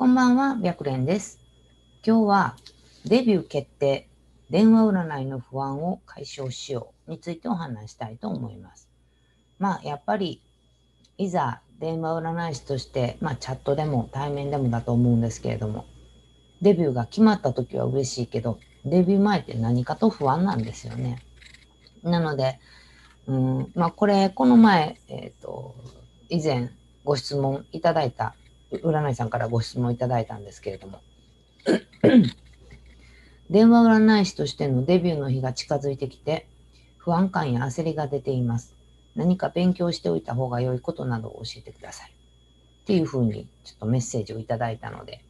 こんばんは、白蓮です。今日はデビュー決定、電話占いの不安を解消しようについてお話したいと思います。まあ、やっぱり、いざ電話占い師として、まあ、チャットでも対面でもだと思うんですけれども、デビューが決まった時は嬉しいけど、デビュー前って何かと不安なんですよね。なので、うん、まあ、これ、この前、えっ、と、以前ご質問いただいた占いさんからご質問いただいたんですけれども。電話占い師としてのデビューの日が近づいてきて不安感や焦りが出ています。何か勉強しておいた方が良いことなどを教えてください。っていうふうにちょっとメッセージをいただいたので。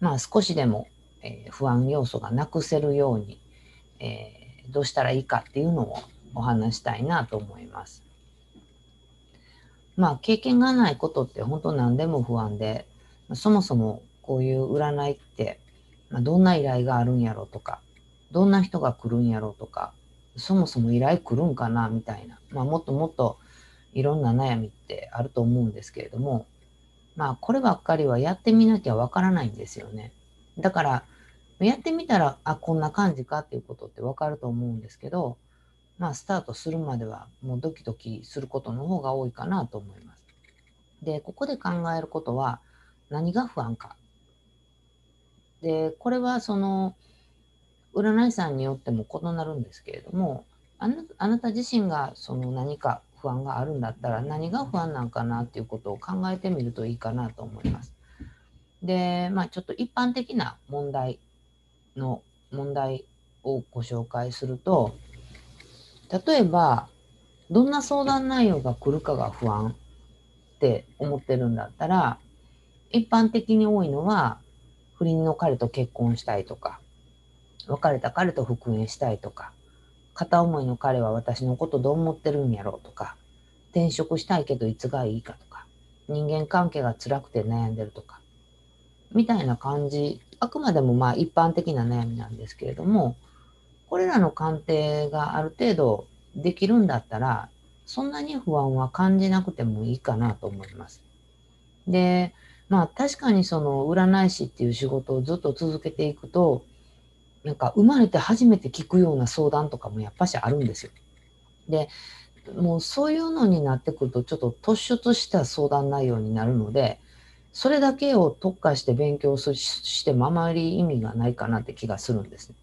まあ少しでも、えー不安要素がなくせるように、えーどうしたらいいかっていうのをお話したいなと思います。まあ経験がないことって本当何でも不安で、そもそもこういう占いって、まあ、どんな依頼があるんやろうとか、どんな人が来るんやろうとか、そもそも依頼来るんかなみたいな、まあもっともっといろんな悩みってあると思うんですけれども、まあこればっかりはやってみなきゃわからないんですよね。だから、やってみたら、あ、こんな感じかっていうことってわかると思うんですけど、まあ、スタートするまではもうドキドキすることの方が多いかなと思います。で、ここで考えることは何が不安か。で、これはその占い師さんによっても異なるんですけれども、あなあなた自身がその何か不安があるんだったら何が不安なんかなっていうことを考えてみるといいかなと思います。で、まあちょっと一般的な問題の問題をご紹介すると、例えば、どんな相談内容が来るかが不安って思ってるんだったら、一般的に多いのは、不倫の彼と結婚したいとか、別れた彼と復縁したいとか、片思いの彼は私のことどう思ってるんやろうとか、転職したいけどいつがいいかとか、人間関係が辛くて悩んでるとか、みたいな感じ、あくまでもまあ一般的な悩みなんですけれども、これらの鑑定がある程度できるんだったら、そんなに不安は感じなくてもいいかなと思います。で、まあ確かにその占い師っていう仕事をずっと続けていくと、なんか生まれて初めて聞くような相談とかもやっぱしあるんですよ。で、もうそういうのになってくるとちょっと突出した相談内容になるので、それだけを特化して勉強してもあまり意味がないかなって気がするんですね。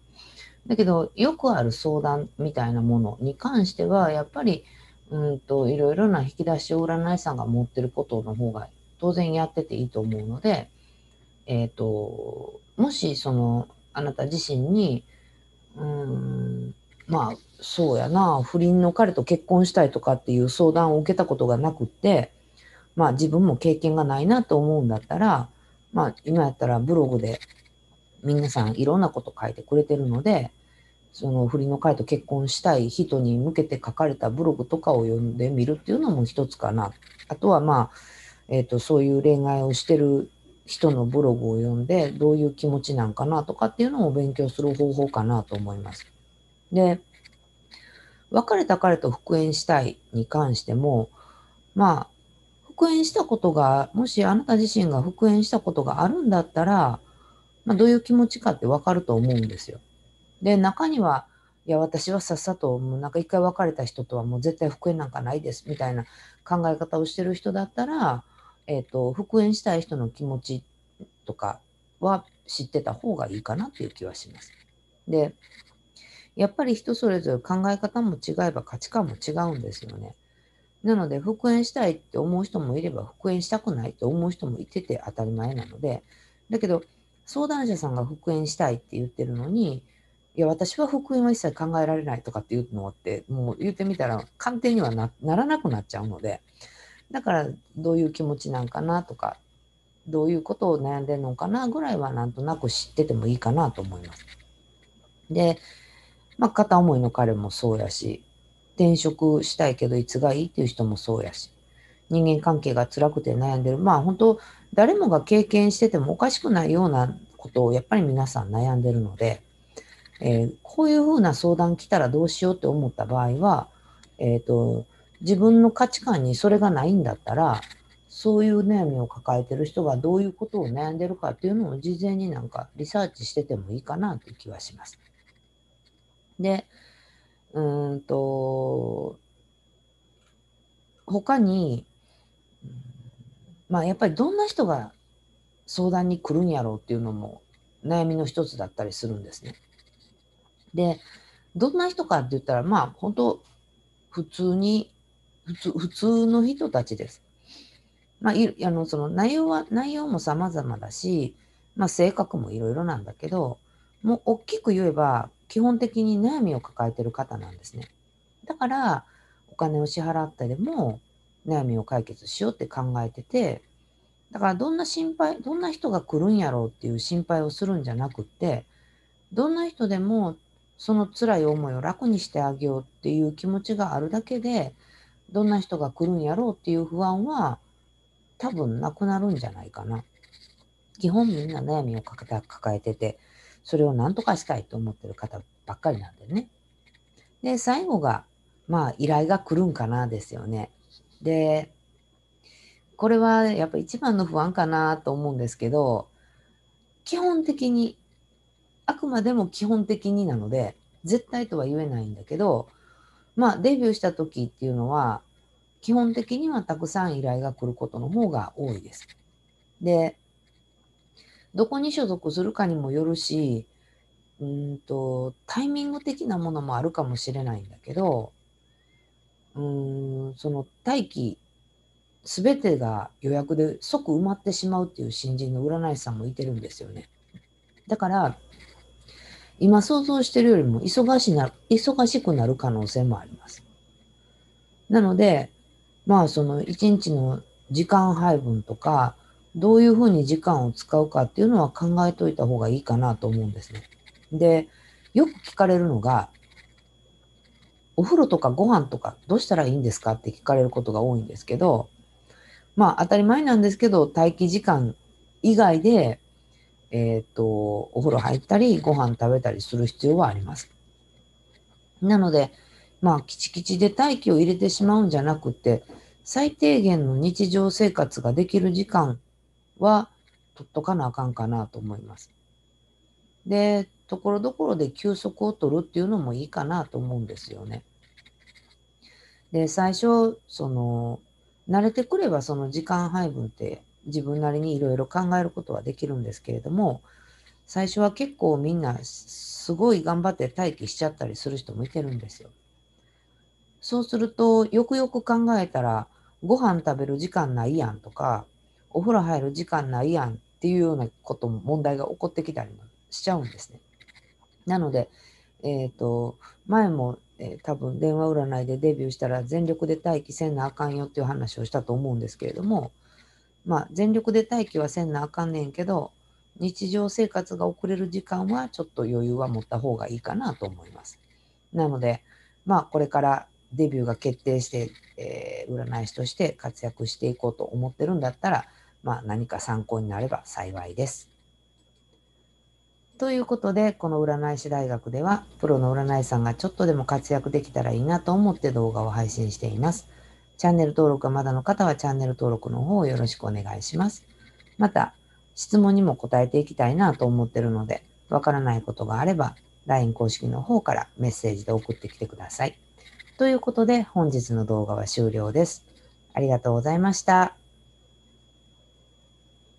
だけど、よくある相談みたいなものに関しては、やっぱり、うんと、いろいろな引き出しを占い師さんが持ってることの方が当然やってていいと思うので、えっ、と、もしその、あなた自身に、うん、まあ、そうやな、不倫の彼と結婚したいとかっていう相談を受けたことがなくって、まあ自分も経験がないなと思うんだったら、まあ今やったらブログで皆さんいろんなこと書いてくれてるので、その不倫の彼と結婚したい人に向けて書かれたブログとかを読んでみるっていうのも一つかな。あとはまあ、えっ、と、そういう恋愛をしてる人のブログを読んで、どういう気持ちなんかなとかっていうのを勉強する方法かなと思います。で、別れた彼と復縁したいに関しても、まあ、復縁したことが、もしあなた自身が復縁したことがあるんだったら、まあ、どういう気持ちかってわかると思うんですよ。で、中には、いや、私はさっさと、もうなんか一回別れた人とはもう絶対復縁なんかないです、みたいな考え方をしてる人だったら、えっ、と、復縁したい人の気持ちとかは知ってた方がいいかなっていう気はします。で、やっぱり人それぞれ考え方も違えば価値観も違うんですよね。なので、復縁したいって思う人もいれば、復縁したくないって思う人もいてて当たり前なので、だけど、相談者さんが復縁したいって言ってるのに、いや、私は復縁は一切考えられないとかっていうのって、もう言ってみたら鑑定にはなならなくなっちゃうので、だからどういう気持ちなんかなとか、どういうことを悩んでるのかなぐらいはなんとなく知っててもいいかなと思います。で、まあ、片思いの彼もそうやし、転職したいけどいつがいいっていう人もそうやし、人間関係が辛くて悩んでる。まあ本当、誰もが経験しててもおかしくないようなことをやっぱり皆さん悩んでるので、えーこういうふうな相談来たらどうしようって思った場合は、えっ、と、自分の価値観にそれがないんだったら、そういう悩みを抱えてる人がどういうことを悩んでるかっていうのを事前になんかリサーチしててもいいかなという気はします。で、うんと、他に、まあやっぱりどんな人が相談に来るんやろうっていうのも悩みの一つだったりするんですね。で、どんな人かって言ったら、まあ本当普通に、普通普通の人たちです。まあ、いあのその内容は、内容も様々だし、まあ性格もいろいろなんだけど、もう大きく言えば、基本的に悩みを抱えてる方なんですね。だから、お金を支払ったりも悩みを解決しようって考えてて、だからどんな心配、どんな人が来るんやろうっていう心配をするんじゃなくって、どんな人でもその辛い思いを楽にしてあげようっていう気持ちがあるだけで、どんな人が来るんやろうっていう不安は多分なくなるんじゃないかな。基本みんな悩みを抱えてて、それを何とかしたいと思ってる方ばっかりなんでね。で、最後が、まあ依頼が来るんかなですよね。で、これはやっぱ一番の不安かなと思うんですけど、基本的に、あくまでも基本的になので、絶対とは言えないんだけど、まあデビューした時っていうのは、基本的にはたくさん依頼が来ることの方が多いです。で、どこに所属するかにもよるし、うんと、タイミング的なものもあるかもしれないんだけど、うーん、その待機すべてが予約で即埋まってしまうっていう新人の占い師さんもいてるんですよね。だから、今想像してるよりも忙しな、忙しくなる可能性もあります。なので、まあその一日の時間配分とか、どういうふうに時間を使うかっていうのは考えといた方がいいかなと思うんですね。で、よく聞かれるのが、お風呂とかご飯とかどうしたらいいんですかって聞かれることが多いんですけど、まあ当たり前なんですけど、待機時間以外で、えっ、ー、と、お風呂入ったり、ご飯食べたりする必要はあります。なので、まあ、きちきちで待機を入れてしまうんじゃなくて、最低限の日常生活ができる時間は取っとかなあかんかなと思います。で、ところどころで休息を取るっていうのもいいかなと思うんですよね。で、最初、その、慣れてくればその時間配分って自分なりにいろいろ考えることはできるんですけれども、最初は結構みんなすごい頑張って待機しちゃったりする人もいてるんですよ。そうすると、よくよく考えたら、ご飯食べる時間ないやんとか、お風呂入る時間ないやんっていうようなことも問題が起こってきたりもしちゃうんですね。なので、えっ、ー、と、前もえー、多分電話占いでデビューしたら全力で待機せんなあかんよっていう話をしたと思うんですけれども、まあ、全力で待機はせんなあかんねんけど、日常生活が遅れる時間はちょっと余裕は持った方がいいかなと思います。なので、まあ、これからデビューが決定して、えー、占い師として活躍していこうと思ってるんだったら、まあ、何か参考になれば幸いです。ということで、この占い師大学では、プロの占い師さんがちょっとでも活躍できたらいいなと思って動画を配信しています。チャンネル登録がまだの方はチャンネル登録の方をよろしくお願いします。また、質問にも答えていきたいなと思ってるので、わからないことがあれば、LINE 公式の方からメッセージで送ってきてください。ということで、本日の動画は終了です。ありがとうございました。